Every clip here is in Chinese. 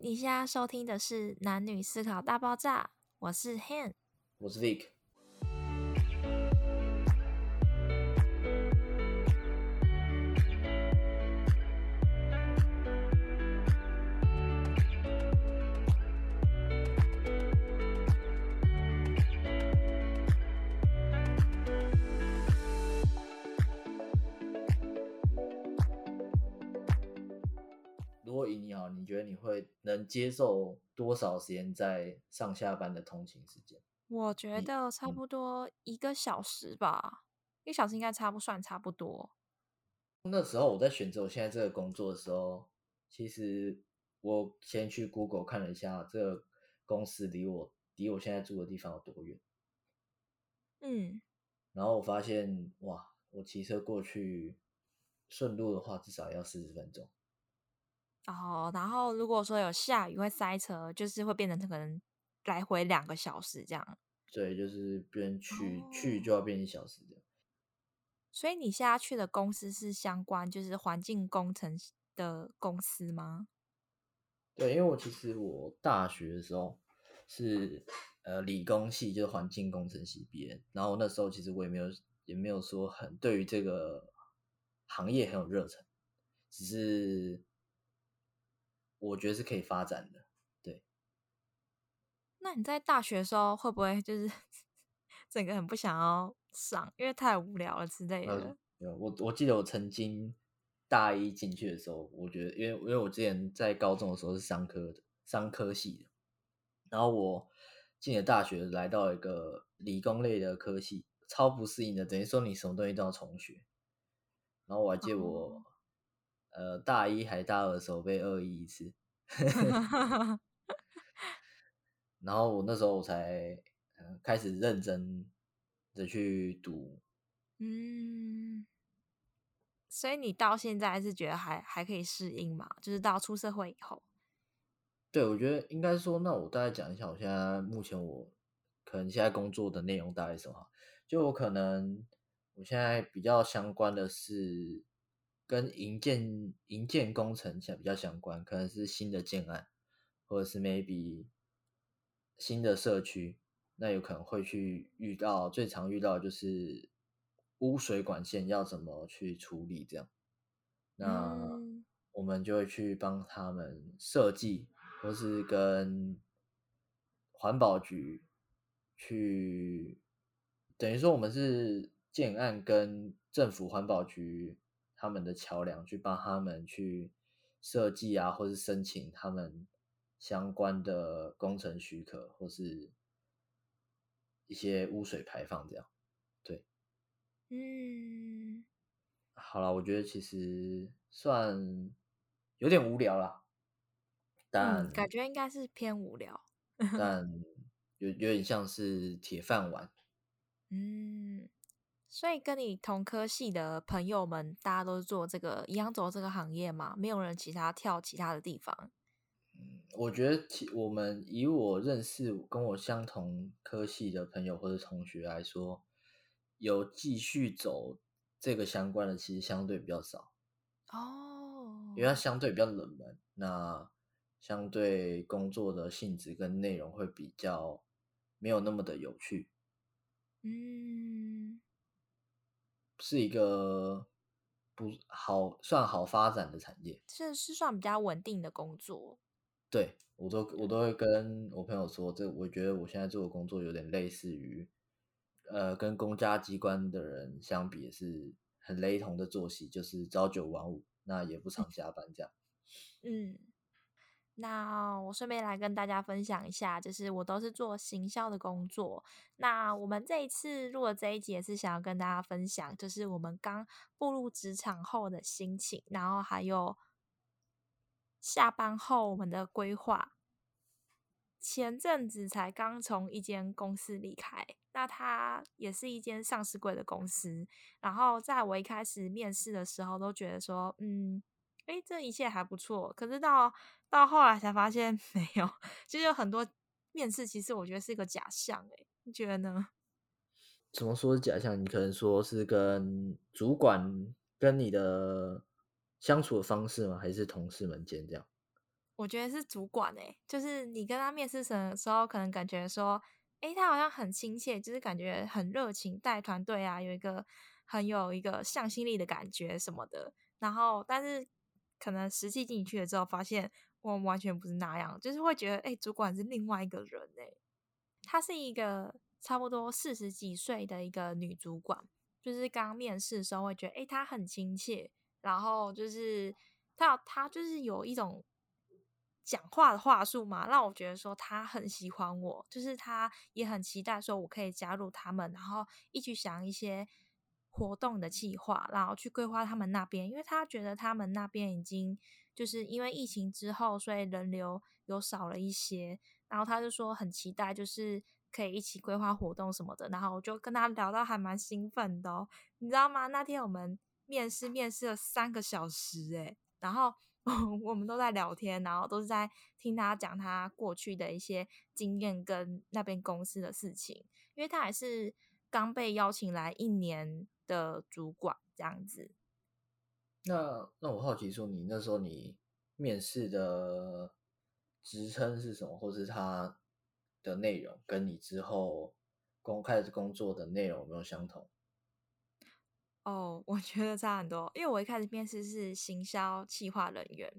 你现在收听的是《男女思考大爆炸》，我是 Han，我是 Vic。如果以你好，你觉得你会能接受多少时间在上下班的通勤时间？我觉得差嗯不多一个小时吧，一个小时应该差不算差不多。那时候我在选择我现在这个工作的时候，其实我先去 Google 看了一下这个公司离我离我现在住的地方有多远，嗯，然后我发现哇，我骑车过去顺路的话至少要四十分钟。哦，然后如果说有下雨会塞车，就是会变成可能来回两个小时这样。对，就是变去、去哦就要变一小时这样。所以你现在去的公司是相关就是环境工程的公司吗？对，因为我其实我大学的时候是呃理工系，就是环境工程系毕业，然后那时候其实我也没有也没有说很对于这个行业很有热忱，只是我觉得是可以发展的。对，那你在大学的时候会不会就是 整个很不想要上，因为太无聊了之类呃的？，有我我记得我曾经大一进去的时候，我觉得因为因为我之前在高中的时候是商科的商科系的，然后我进了大学，来到一个理工类的科系，超不适应的，等于说你什么东西都要重学。然后我还记得我、哦呃大一还大二的时候被恶意一次，然后我那时候我才呃开始认真的去读嗯，所以你到现在是觉得还还可以适应嘛？就是到出社会以后，对，我觉得应该说，那我大概讲一下，我现在目前我可能现在工作的内容大概是什么？就我可能我现在比较相关的是跟营建营建工程相比较相关，可能是新的建案，或者是 maybe 新的社区，那有可能会去遇到最常遇到的就是污水管线要怎么去处理这样。那嗯我们就会去帮他们设计，或是跟环保局去，等于说我们是建案跟政府环保局他们的桥梁，去帮他们去设计啊，或是申请他们相关的工程许可，或是一些污水排放这样。对，嗯，好了，我觉得其实算有点无聊啦，但、嗯，感觉应该是偏无聊。但 有有点像是铁饭碗。嗯，所以跟你同科系的朋友们，大家都是做这个一样走这个行业嘛？没有人其他跳其他的地方。嗯，我觉得其我们以我认识跟我相同科系的朋友或者同学来说，有继续走这个相关的，其实相对比较少，哦因为它相对比较冷门，那相对工作的性质跟内容会比较没有那么的有趣。嗯，是一个不好算好发展的产业。是是算比较稳定的工作。对我都我都会跟我朋友说，这我觉得我现在做的工作有点类似于，呃，跟公家机关的人相比，也是很雷同的作息，就是朝九晚五，那也不常 加班这样。嗯，那我顺便来跟大家分享一下，就是我都是做行销的工作。那我们这一次录的这一集也是想要跟大家分享，就是我们刚步入职场后的心情，然后还有下班后我们的规划。前阵子才刚从一间公司离开，那它也是一间上市柜的公司。然后在我一开始面试的时候，都觉得说，嗯，诶，这一切还不错。可是到到后来才发现 没有，其实有很多面试，其实我觉得是一个假象。哎，你觉得呢？怎么说是假象？你可能说是跟主管跟你的相处的方式吗？还是同事们间这样？我觉得是主管诶，就是你跟他面试的时候，可能感觉说，诶，他好像很亲切，就是感觉很热情，带团队啊，有一个很有一个向心力的感觉什么的。然后，但是可能实际进去了之后，发现我完全不是那样，就是会觉得，诶，主管是另外一个人诶，她是一个差不多四十几岁的一个女主管，就是刚面试的时候会觉得，诶，她很亲切，然后就是她她就是有一种。讲话的话术嘛，让我觉得说她很喜欢我，就是她也很期待说我可以加入他们，然后一起想一些活动的计划，然后去规划他们那边，因为他觉得他们那边已经就是因为疫情之后，所以人流有少了一些，然后他就说很期待，就是可以一起规划活动什么的，然后我就跟他聊到还蛮兴奋的哦，你知道吗？那天我们面试面试了三个小时，诶，然后。我们都在聊天，然后都是在听他讲他过去的一些经验跟那边公司的事情，因为他还是刚被邀请来一年的主管这样子。那那我好奇说，你那时候你面试的职称是什么，或是他的内容跟你之后公开的工作的内容有没有相同？哦，我觉得差很多，因为我一开始面试是行销企划人员，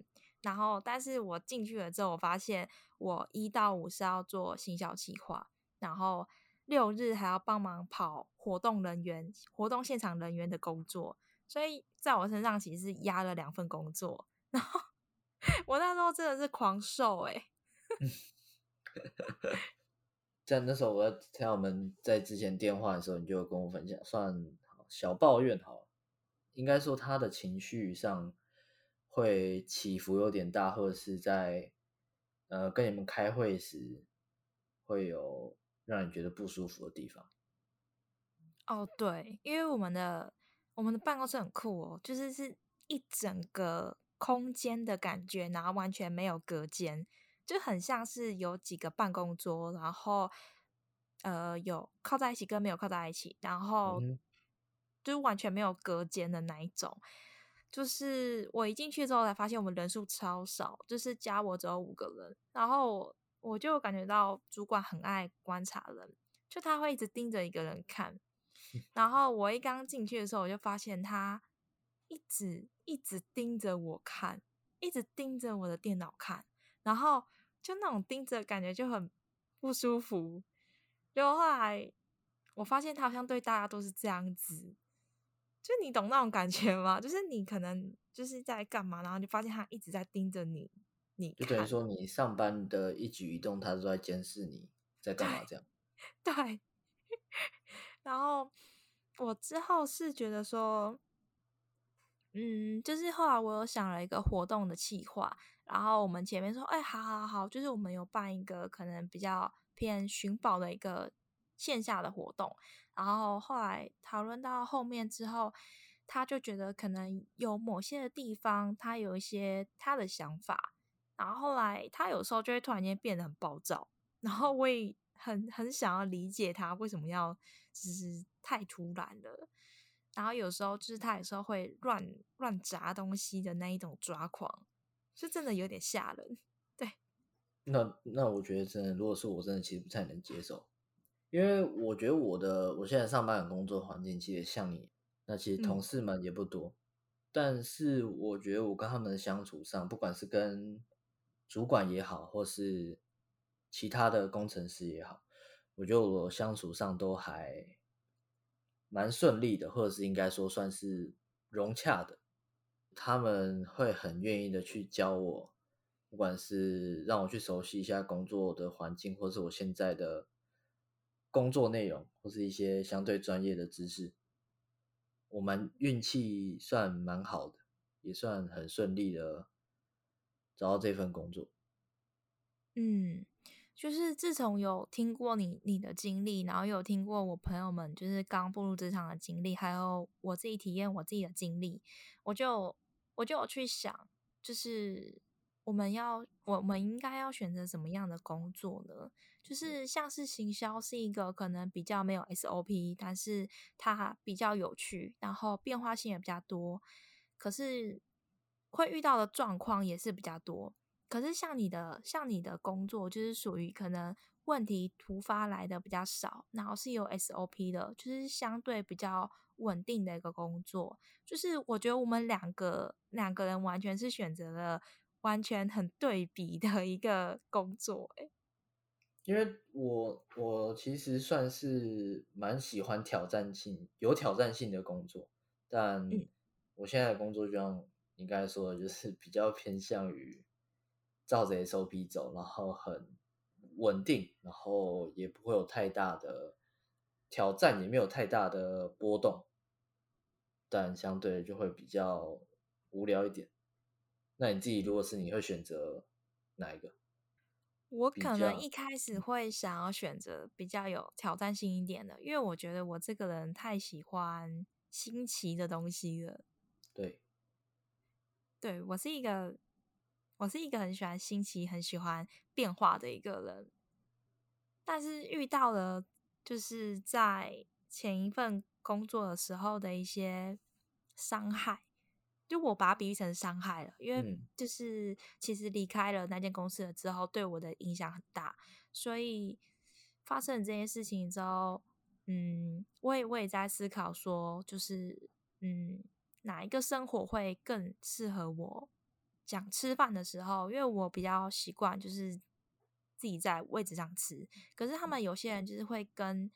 然后但是我进去了之后，我发现我一到五是要做行销企划，然后六日还要帮忙跑活动人员、活动现场人员的工作，所以在我身上其实是压了两份工作，然后我那时候真的是狂瘦哎。在那时候，我在我们在之前电话的时候，你就跟我分享，算。小抱怨好，应该说他的情绪上会起伏有点大，或者是在呃跟你们开会时会有让你觉得不舒服的地方。哦，对，因为我们的我们的办公室很酷哦，就是是一整个空间的感觉，然后完全没有隔间，就很像是有几个办公桌，然后呃有靠在一起跟没有靠在一起，然后。就是完全没有隔间的那一种，就是我一进去之后才发现我们人数超少，就是加我只有五个人，然后我就感觉到主管很爱观察人，就他会一直盯着一个人看，然后我一刚进去的时候，我就发现他一直一直盯着我看，一直盯着我的电脑看，然后就那种盯着感觉就很不舒服，就后来我发现他好像对大家都是这样子。就你懂那种感觉吗？就是你可能就是在干嘛，然后就发现他一直在盯着你，你就等于说你上班的一举一动，他都在监视你在干嘛这样。对。然后我之后是觉得说，嗯，就是后来我有想了一个活动的企划，然后我们前面说，哎，好好好，就是我们有办一个可能比较偏寻宝的一个线下的活动。然后后来讨论到后面之后，他就觉得可能有某些的地方，他有一些他的想法。然后后来他有时候就会突然间变得很暴躁，然后我也很很想要理解他为什么要就是太突然了。然后有时候就是他有时候会乱乱砸东西的那一种抓狂，是真的有点吓人。对，那那我觉得真的，如果是我真的其实不太能接受。因为我觉得我的我现在上班的工作环境其实像你，那其实同事们也不多，但是我觉得我跟他们的相处上，不管是跟主管也好，或是其他的工程师也好，我觉得我相处上都还蛮顺利的，或者是应该说算是融洽的。他们会很愿意的去教我，不管是让我去熟悉一下工作的环境，或是我现在的。工作内容或是一些相对专业的知识，我们运气算蛮好的，也算很顺利的找到这份工作。嗯，就是自从有听过你你的经历，然后有听过我朋友们就是刚步入职场的经历，还有我自己体验我自己的经历，我就我就有去想，就是我们要我们应该要选择什么样的工作呢？就是像是行销是一个可能比较没有 SOP，但是它比较有趣，然后变化性也比较多，可是会遇到的状况也是比较多。可是像你的像你的工作，就是属于可能问题突发来的比较少，然后是有 SOP 的，就是相对比较稳定的一个工作。就是我觉得我们两个两个人完全是选择了完全很对比的一个工作，哎。因为我我其实算是蛮喜欢挑战性、有挑战性的工作，但我现在的工作就像你刚才说的，就是比较偏向于照着 SOP 走，然后很稳定，然后也不会有太大的挑战，也没有太大的波动，但相对就会比较无聊一点。那你自己如果是你会选择哪一个？我可能一开始会想要选择比较有挑战性一点的，因为我觉得我这个人太喜欢新奇的东西了。对，对我是一个，我是一个很喜欢新奇、很喜欢变化的一个人。但是遇到了，就是在前一份工作的时候的一些伤害。就我把它比喻成伤害了，因为就是其实离开了那间公司了之后，对我的影响很大。所以发生了这件事情之后，嗯，我也我也在思考说，就是嗯，哪一个生活会更适合我？讲吃饭的时候，因为我比较习惯就是自己在位置上吃，可是他们有些人就是会跟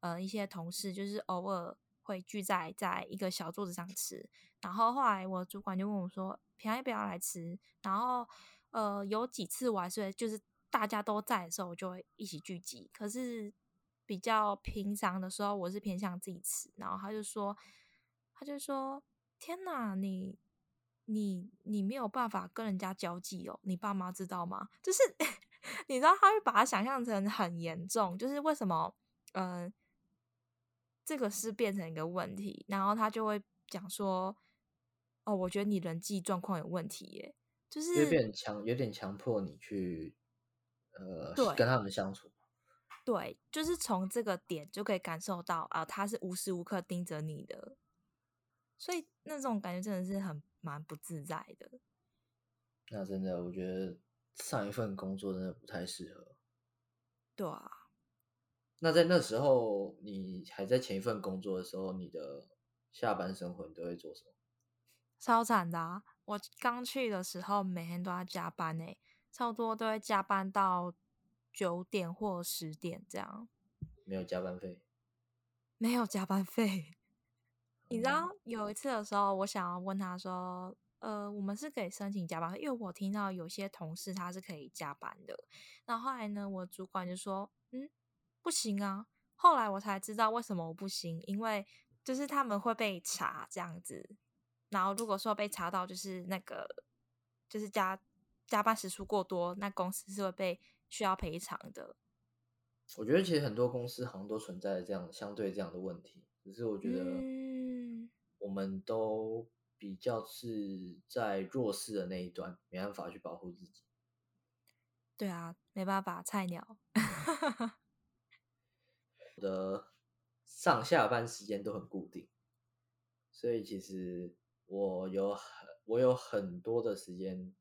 呃一些同事就是偶尔。会聚在在一个小桌子上吃，然后后来我主管就问我说：“平安要不要来吃？”然后呃，有几次我还是就是大家都在的时候，我就会一起聚集。可是比较平常的时候，我是偏向自己吃。然后他就说：“他就说，天哪，你你你没有办法跟人家交际哦，你爸妈知道吗？就是 你知道他会把它想象成很严重，就是为什么？嗯。”这个是变成一个问题，然后他就会讲说：“哦，我觉得你人际状况有问题，耶，就是有点强，有点强迫你去呃跟他们相处。”对，就是从这个点就可以感受到啊，他是无时无刻盯着你的，所以那种感觉真的是很蛮不自在的。那真的，我觉得上一份工作真的不太适合。对啊。那在那时候，你还在前一份工作的时候，你的下班生活你都会做什么？超惨的啊！我刚去的时候，每天都要加班诶，差不多都会加班到九点或十点这样。没有加班费？没有加班费。你知道有一次的时候，我想要问他说：“呃，我们是可以申请加班，因为我听到有些同事他是可以加班的。”然后后来呢，我主管就说：“嗯。”不行啊！后来我才知道为什么我不行，因为就是他们会被查这样子，然后如果说被查到就是那个就是加加班时数过多，那公司是会被需要赔偿的。我觉得其实很多公司好像都存在这样相对这样的问题，只是我觉得我们都比较是在弱势的那一端，没办法去保护自己。对啊，没办法，菜鸟。我的上下班时间都很固定，所以其实我有很我有很多的时间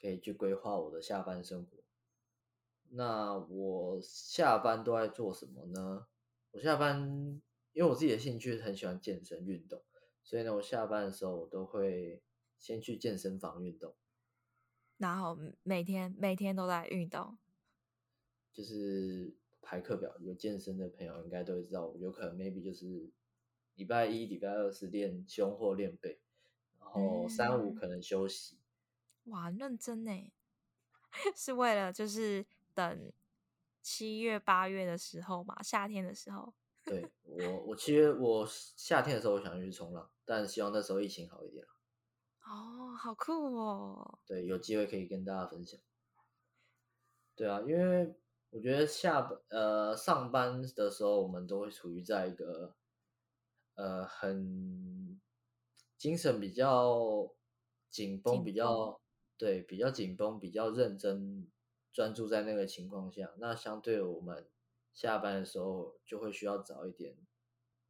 可以去规划我的下班生活。那我下班都在做什么呢？我下班因为我自己的兴趣很喜欢健身运动，所以呢，我下班的时候我都会先去健身房运动，然后每天每天都在运动，就是。排课表有健身的朋友应该都会知道，有可能 maybe 就是礼拜一、礼拜二是练胸或练背，然后三五可能休息。哇，认真呢，是为了就是等七月八月的时候嘛，夏天的时候。对我，我七月我夏天的时候我想去冲浪，但希望那时候疫情好一点。哦，好酷哦！对，有机会可以跟大家分享。对啊，因为。我觉得下班呃上班的时候，我们都会处于在一个呃很精神比较紧绷、比较对比较紧绷、比较认真专注在那个情况下。那相对我们下班的时候，就会需要找一点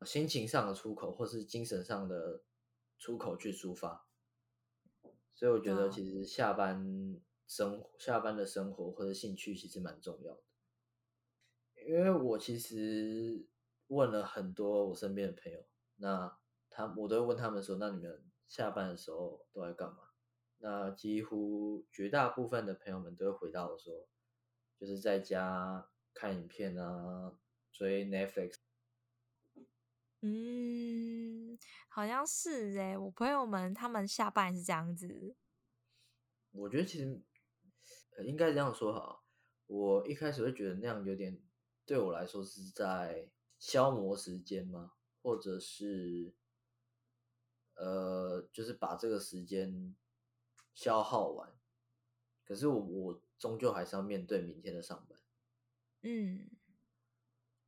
心情上的出口，或是精神上的出口去抒发。所以我觉得，其实下班生活、下班的生活或者兴趣其实蛮重要的。因为我其实问了很多我身边的朋友，那他我都会问他们说，那你们下班的时候都在干嘛？那几乎绝大部分的朋友们都会回答我说，就是在家看影片啊，追 Netflix。嗯，好像是哎，我朋友们他们下班是这样子。我觉得其实应该这样说哈，我一开始会觉得那样有点对我来说是在消磨时间吗？或者是呃，就是把这个时间消耗完。可是我我终究还是要面对明天的上班，嗯，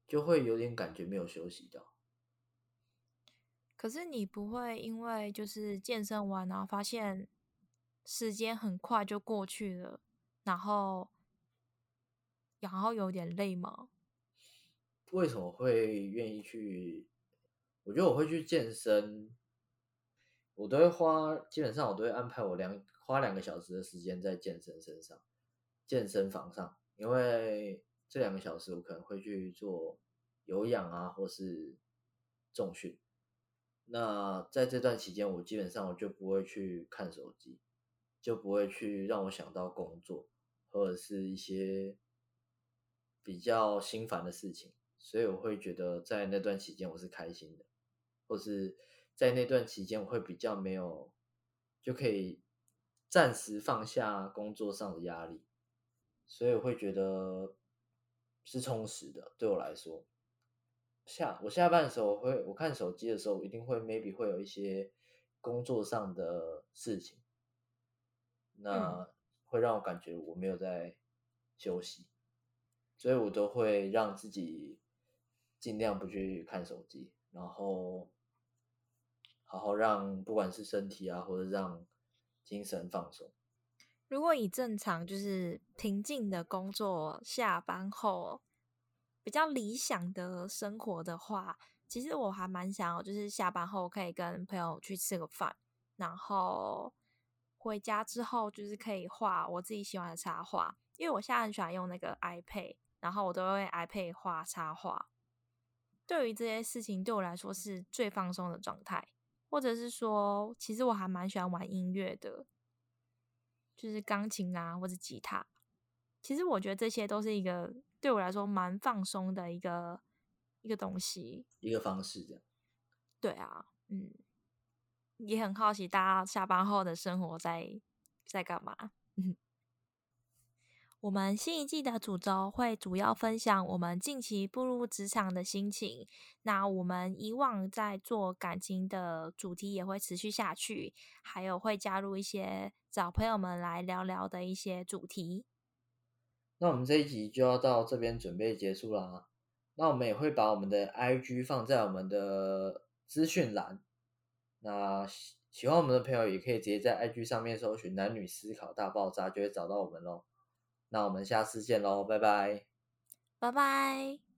就会有点感觉没有休息到。可是你不会因为就是健身完然后发现时间很快就过去了，然后然后有点累吗？为什么会愿意去？我觉得我会去健身，我都会花，基本上我都会安排我两花两个小时的时间在健身身上，健身房上，因为这两个小时我可能会去做有氧啊，或是重训。那在这段期间，我基本上我就不会去看手机，就不会去让我想到工作或者是一些比较心烦的事情，所以我会觉得在那段期间我是开心的，或是在那段期间我会比较没有，就可以暂时放下工作上的压力，所以我会觉得是充实的，对我来说。下我下班的时候会，我看手机的时候，一定会 maybe 会有一些工作上的事情，那会让我感觉我没有在休息，所以我都会让自己尽量不去看手机，然后好好让不管是身体啊，或者让精神放松。如果以正常就是平静的工作下班后。比较理想的生活的话，其实我还蛮想要，就是下班后可以跟朋友去吃个饭，然后回家之后就是可以画我自己喜欢的插画，因为我现在很喜欢用那个 iPad，然后我都会 iPad 画插画。对于这些事情，对我来说是最放松的状态，或者是说，其实我还蛮喜欢玩音乐的，就是钢琴啊或者吉他。其实我觉得这些都是一个。对我来说，蛮放松的一个一个东西，一个方式，这样。对啊，嗯，也很好奇大家下班后的生活在在干嘛。我们新一季的主轴会主要分享我们近期步入职场的心情。那我们以往在做感情的主题也会持续下去，还有会加入一些找朋友们来聊聊的一些主题。那我们这一集就要到这边准备结束啦。那我们也会把我们的 IG 放在我们的资讯栏。那喜喜欢我们的朋友也可以直接在 IG 上面搜寻“男女思考大爆炸”，就会找到我们喽。那我们下次见喽，拜拜，拜拜。